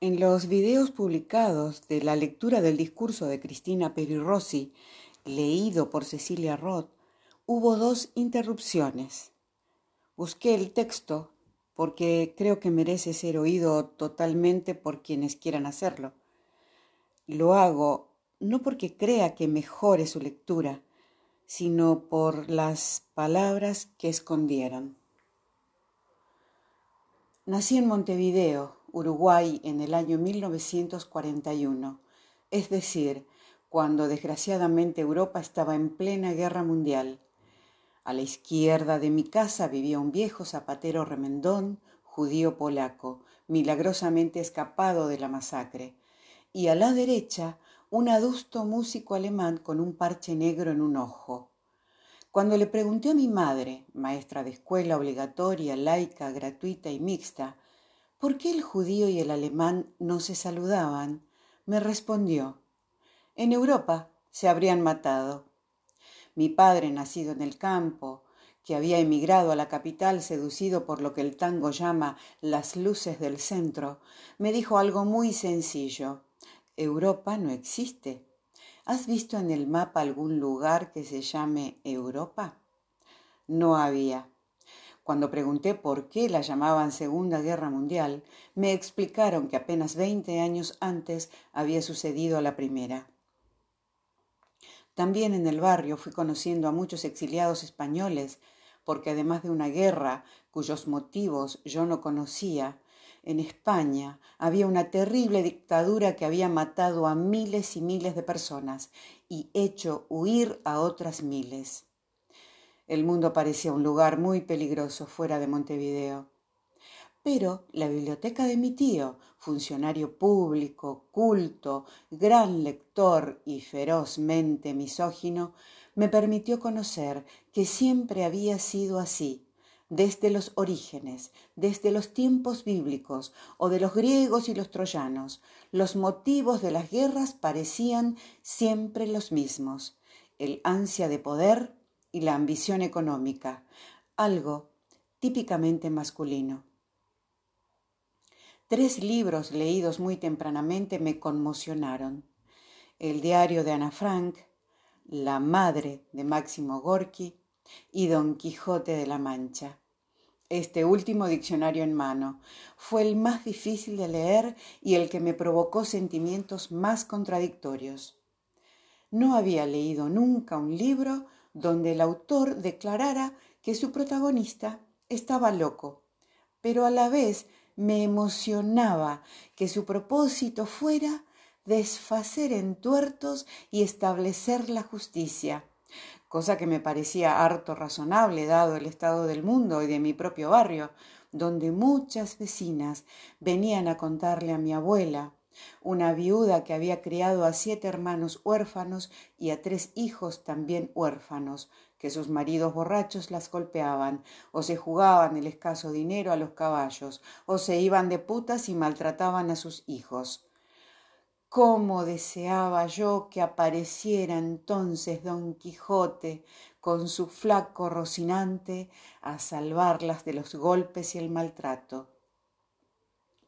En los videos publicados de la lectura del discurso de Cristina Rossi, leído por Cecilia Roth, hubo dos interrupciones. Busqué el texto porque creo que merece ser oído totalmente por quienes quieran hacerlo. Lo hago no porque crea que mejore su lectura, sino por las palabras que escondieron. Nací en Montevideo, Uruguay, en el año 1941, es decir, cuando desgraciadamente Europa estaba en plena guerra mundial. A la izquierda de mi casa vivía un viejo zapatero remendón, judío polaco, milagrosamente escapado de la masacre, y a la derecha un adusto músico alemán con un parche negro en un ojo. Cuando le pregunté a mi madre, maestra de escuela obligatoria, laica, gratuita y mixta, por qué el judío y el alemán no se saludaban, me respondió, en Europa se habrían matado. Mi padre, nacido en el campo, que había emigrado a la capital seducido por lo que el tango llama las luces del centro, me dijo algo muy sencillo. Europa no existe. ¿Has visto en el mapa algún lugar que se llame Europa? No había. Cuando pregunté por qué la llamaban Segunda Guerra Mundial, me explicaron que apenas 20 años antes había sucedido la primera. También en el barrio fui conociendo a muchos exiliados españoles, porque además de una guerra cuyos motivos yo no conocía, en España había una terrible dictadura que había matado a miles y miles de personas y hecho huir a otras miles. El mundo parecía un lugar muy peligroso fuera de Montevideo. Pero la biblioteca de mi tío, funcionario público, culto, gran lector y ferozmente misógino, me permitió conocer que siempre había sido así, desde los orígenes, desde los tiempos bíblicos o de los griegos y los troyanos, los motivos de las guerras parecían siempre los mismos, el ansia de poder y la ambición económica, algo típicamente masculino. Tres libros leídos muy tempranamente me conmocionaron. El diario de Ana Frank, La madre de Máximo Gorki y Don Quijote de la Mancha. Este último diccionario en mano fue el más difícil de leer y el que me provocó sentimientos más contradictorios. No había leído nunca un libro donde el autor declarara que su protagonista estaba loco, pero a la vez me emocionaba que su propósito fuera desfacer en tuertos y establecer la justicia cosa que me parecía harto razonable dado el estado del mundo y de mi propio barrio, donde muchas vecinas venían a contarle a mi abuela, una viuda que había criado a siete hermanos huérfanos y a tres hijos también huérfanos, que sus maridos borrachos las golpeaban, o se jugaban el escaso dinero a los caballos, o se iban de putas y maltrataban a sus hijos. Cómo deseaba yo que apareciera entonces don Quijote con su flaco Rocinante a salvarlas de los golpes y el maltrato.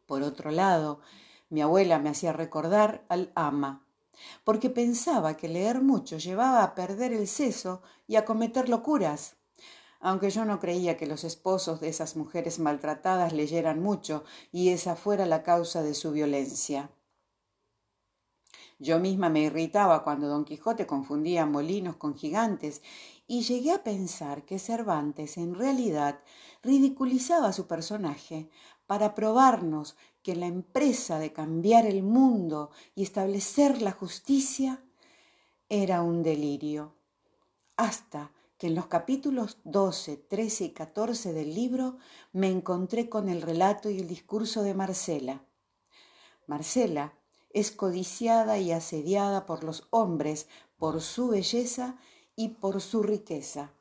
Por otro lado, mi abuela me hacía recordar al ama, porque pensaba que leer mucho llevaba a perder el seso y a cometer locuras. Aunque yo no creía que los esposos de esas mujeres maltratadas leyeran mucho y esa fuera la causa de su violencia. Yo misma me irritaba cuando don Quijote confundía molinos con gigantes y llegué a pensar que Cervantes en realidad ridiculizaba a su personaje para probarnos que la empresa de cambiar el mundo y establecer la justicia era un delirio. Hasta que en los capítulos 12, 13 y 14 del libro me encontré con el relato y el discurso de Marcela. Marcela, es codiciada y asediada por los hombres por su belleza y por su riqueza.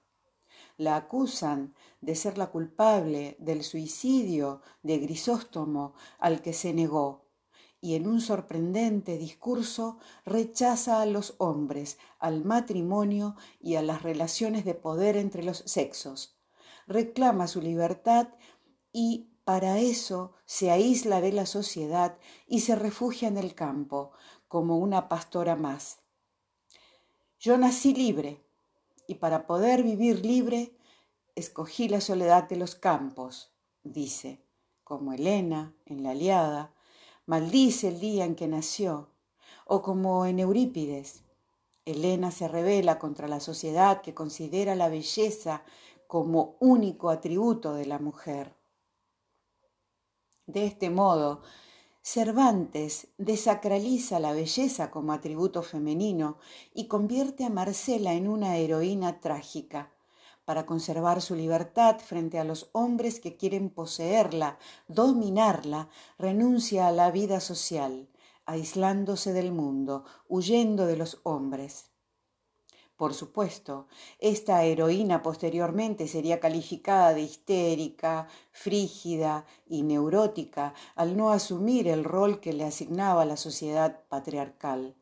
La acusan de ser la culpable del suicidio de Grisóstomo al que se negó, y en un sorprendente discurso rechaza a los hombres, al matrimonio y a las relaciones de poder entre los sexos. Reclama su libertad y para eso se aísla de la sociedad y se refugia en el campo, como una pastora más. Yo nací libre, y para poder vivir libre, escogí la soledad de los campos, dice, como Elena en la Aliada, maldice el día en que nació, o como en Eurípides. Elena se revela contra la sociedad que considera la belleza como único atributo de la mujer. De este modo, Cervantes desacraliza la belleza como atributo femenino y convierte a Marcela en una heroína trágica. Para conservar su libertad frente a los hombres que quieren poseerla, dominarla, renuncia a la vida social, aislándose del mundo, huyendo de los hombres. Por supuesto, esta heroína posteriormente sería calificada de histérica, frígida y neurótica al no asumir el rol que le asignaba la sociedad patriarcal.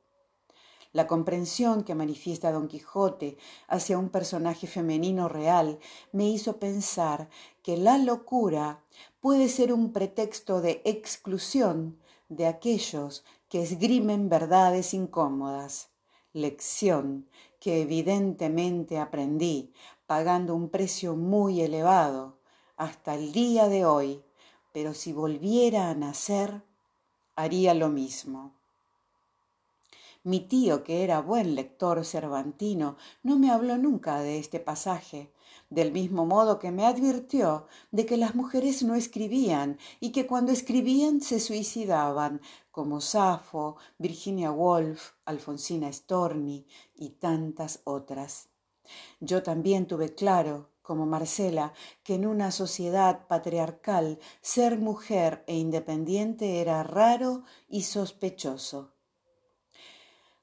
La comprensión que manifiesta Don Quijote hacia un personaje femenino real me hizo pensar que la locura puede ser un pretexto de exclusión de aquellos que esgrimen verdades incómodas, lección que evidentemente aprendí pagando un precio muy elevado hasta el día de hoy, pero si volviera a nacer, haría lo mismo. Mi tío, que era buen lector cervantino, no me habló nunca de este pasaje, del mismo modo que me advirtió de que las mujeres no escribían y que cuando escribían se suicidaban, como Safo, Virginia Woolf, Alfonsina Storni y tantas otras. Yo también tuve claro, como Marcela, que en una sociedad patriarcal ser mujer e independiente era raro y sospechoso.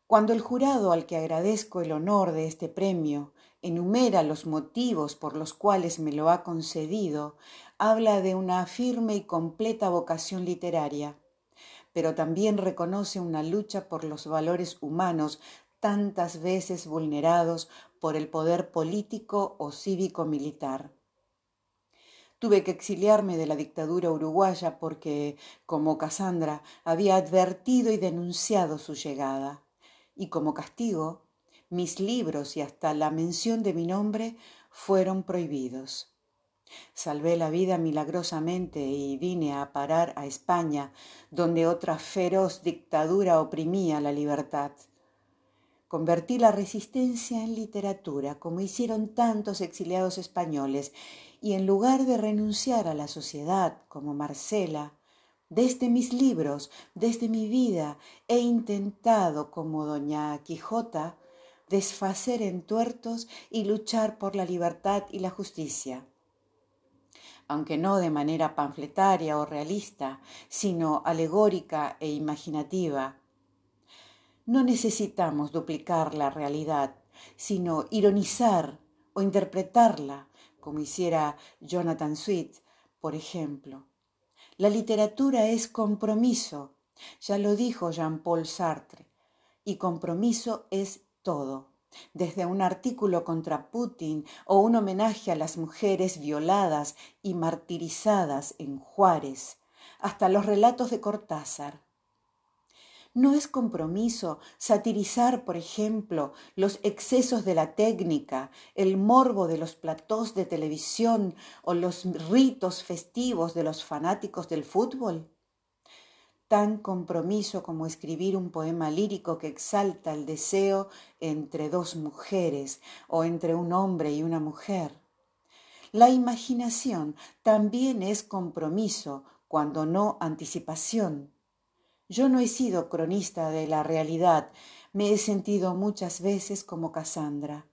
Cuando el jurado al que agradezco el honor de este premio enumera los motivos por los cuales me lo ha concedido, habla de una firme y completa vocación literaria pero también reconoce una lucha por los valores humanos tantas veces vulnerados por el poder político o cívico-militar. Tuve que exiliarme de la dictadura uruguaya porque, como Cassandra, había advertido y denunciado su llegada. Y como castigo, mis libros y hasta la mención de mi nombre fueron prohibidos. Salvé la vida milagrosamente y vine a parar a España, donde otra feroz dictadura oprimía la libertad. Convertí la resistencia en literatura, como hicieron tantos exiliados españoles, y en lugar de renunciar a la sociedad, como Marcela, desde mis libros, desde mi vida, he intentado, como doña Quijota, desfacer en tuertos y luchar por la libertad y la justicia aunque no de manera panfletaria o realista, sino alegórica e imaginativa. No necesitamos duplicar la realidad, sino ironizar o interpretarla, como hiciera Jonathan Swift, por ejemplo. La literatura es compromiso, ya lo dijo Jean-Paul Sartre, y compromiso es todo desde un artículo contra Putin o un homenaje a las mujeres violadas y martirizadas en Juárez, hasta los relatos de Cortázar. No es compromiso satirizar, por ejemplo, los excesos de la técnica, el morbo de los platós de televisión o los ritos festivos de los fanáticos del fútbol tan compromiso como escribir un poema lírico que exalta el deseo entre dos mujeres o entre un hombre y una mujer. La imaginación también es compromiso, cuando no anticipación. Yo no he sido cronista de la realidad, me he sentido muchas veces como Casandra,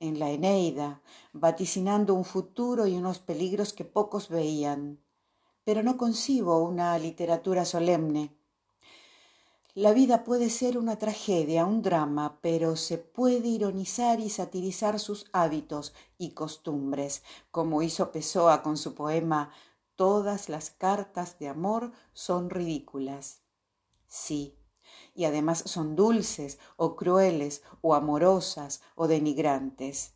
en la Eneida, vaticinando un futuro y unos peligros que pocos veían pero no concibo una literatura solemne. La vida puede ser una tragedia, un drama, pero se puede ironizar y satirizar sus hábitos y costumbres, como hizo Pessoa con su poema Todas las cartas de amor son ridículas. Sí, y además son dulces o crueles o amorosas o denigrantes.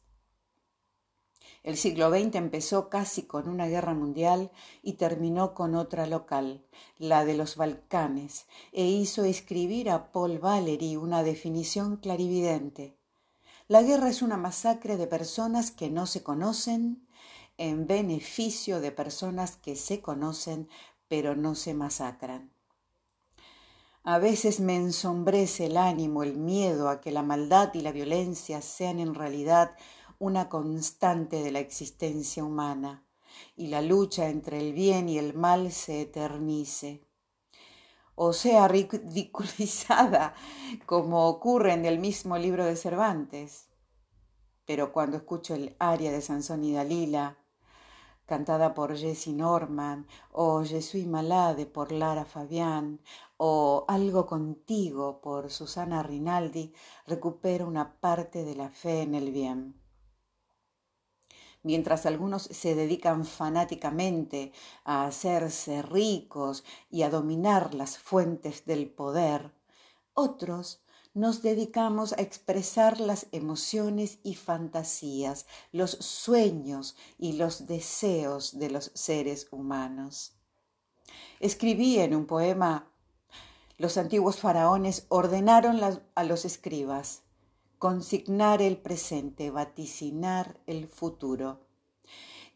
El siglo XX empezó casi con una guerra mundial y terminó con otra local, la de los Balcanes, e hizo escribir a Paul Valery una definición clarividente. La guerra es una masacre de personas que no se conocen en beneficio de personas que se conocen pero no se masacran. A veces me ensombrece el ánimo, el miedo a que la maldad y la violencia sean en realidad una constante de la existencia humana y la lucha entre el bien y el mal se eternice o sea ridiculizada como ocurre en el mismo libro de Cervantes. Pero cuando escucho el aria de Sansón y Dalila, cantada por Jessie Norman, o Je suis malade por Lara Fabián, o Algo contigo por Susana Rinaldi, recupero una parte de la fe en el bien. Mientras algunos se dedican fanáticamente a hacerse ricos y a dominar las fuentes del poder, otros nos dedicamos a expresar las emociones y fantasías, los sueños y los deseos de los seres humanos. Escribí en un poema, los antiguos faraones ordenaron a los escribas consignar el presente, vaticinar el futuro.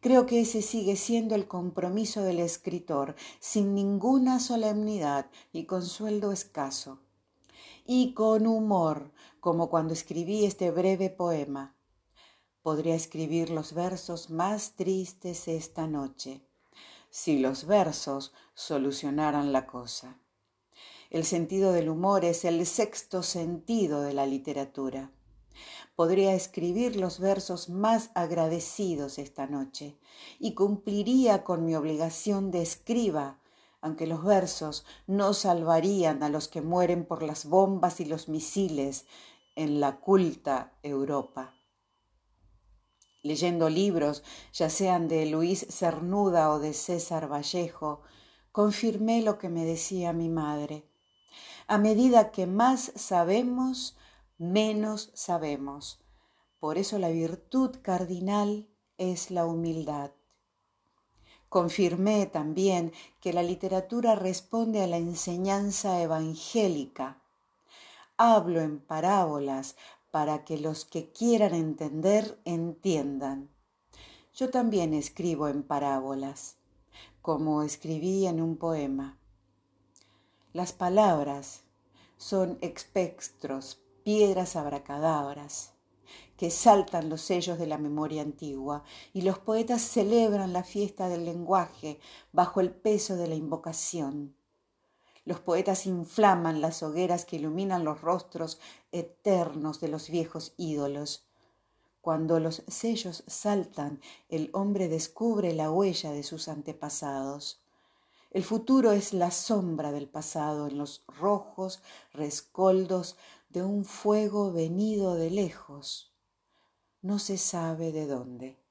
Creo que ese sigue siendo el compromiso del escritor, sin ninguna solemnidad y con sueldo escaso. Y con humor, como cuando escribí este breve poema. Podría escribir los versos más tristes esta noche, si los versos solucionaran la cosa. El sentido del humor es el sexto sentido de la literatura. Podría escribir los versos más agradecidos esta noche y cumpliría con mi obligación de escriba, aunque los versos no salvarían a los que mueren por las bombas y los misiles en la culta Europa. Leyendo libros, ya sean de Luis Cernuda o de César Vallejo, confirmé lo que me decía mi madre. A medida que más sabemos, menos sabemos. Por eso la virtud cardinal es la humildad. Confirmé también que la literatura responde a la enseñanza evangélica. Hablo en parábolas para que los que quieran entender entiendan. Yo también escribo en parábolas, como escribí en un poema. Las palabras son espectros, piedras abracadabras, que saltan los sellos de la memoria antigua, y los poetas celebran la fiesta del lenguaje bajo el peso de la invocación. Los poetas inflaman las hogueras que iluminan los rostros eternos de los viejos ídolos. Cuando los sellos saltan, el hombre descubre la huella de sus antepasados. El futuro es la sombra del pasado en los rojos rescoldos de un fuego venido de lejos, no se sabe de dónde.